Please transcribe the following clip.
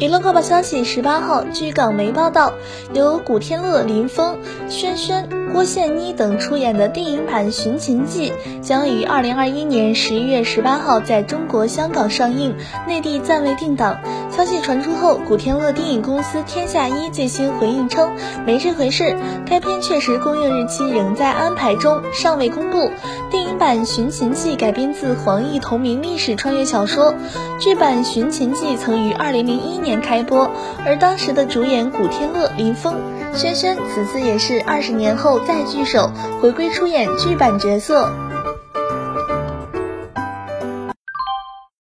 娱乐快报消息：十八号，据港媒报道，由古天乐、林峰、轩轩、郭羡妮等出演的电影版《寻秦记》将于二零二一年十一月十八号在中国香港上映，内地暂未定档。消息传出后，古天乐电影公司天下一最新回应称，没这回事，该片确实公映日期仍在安排中，尚未公布。电影版《寻秦记》改编自黄奕同名历史穿越小说，剧版《寻秦记》曾于二零零一年。开播，而当时的主演古天乐、林峰、轩轩，此次也是二十年后再聚首，回归出演剧版角色。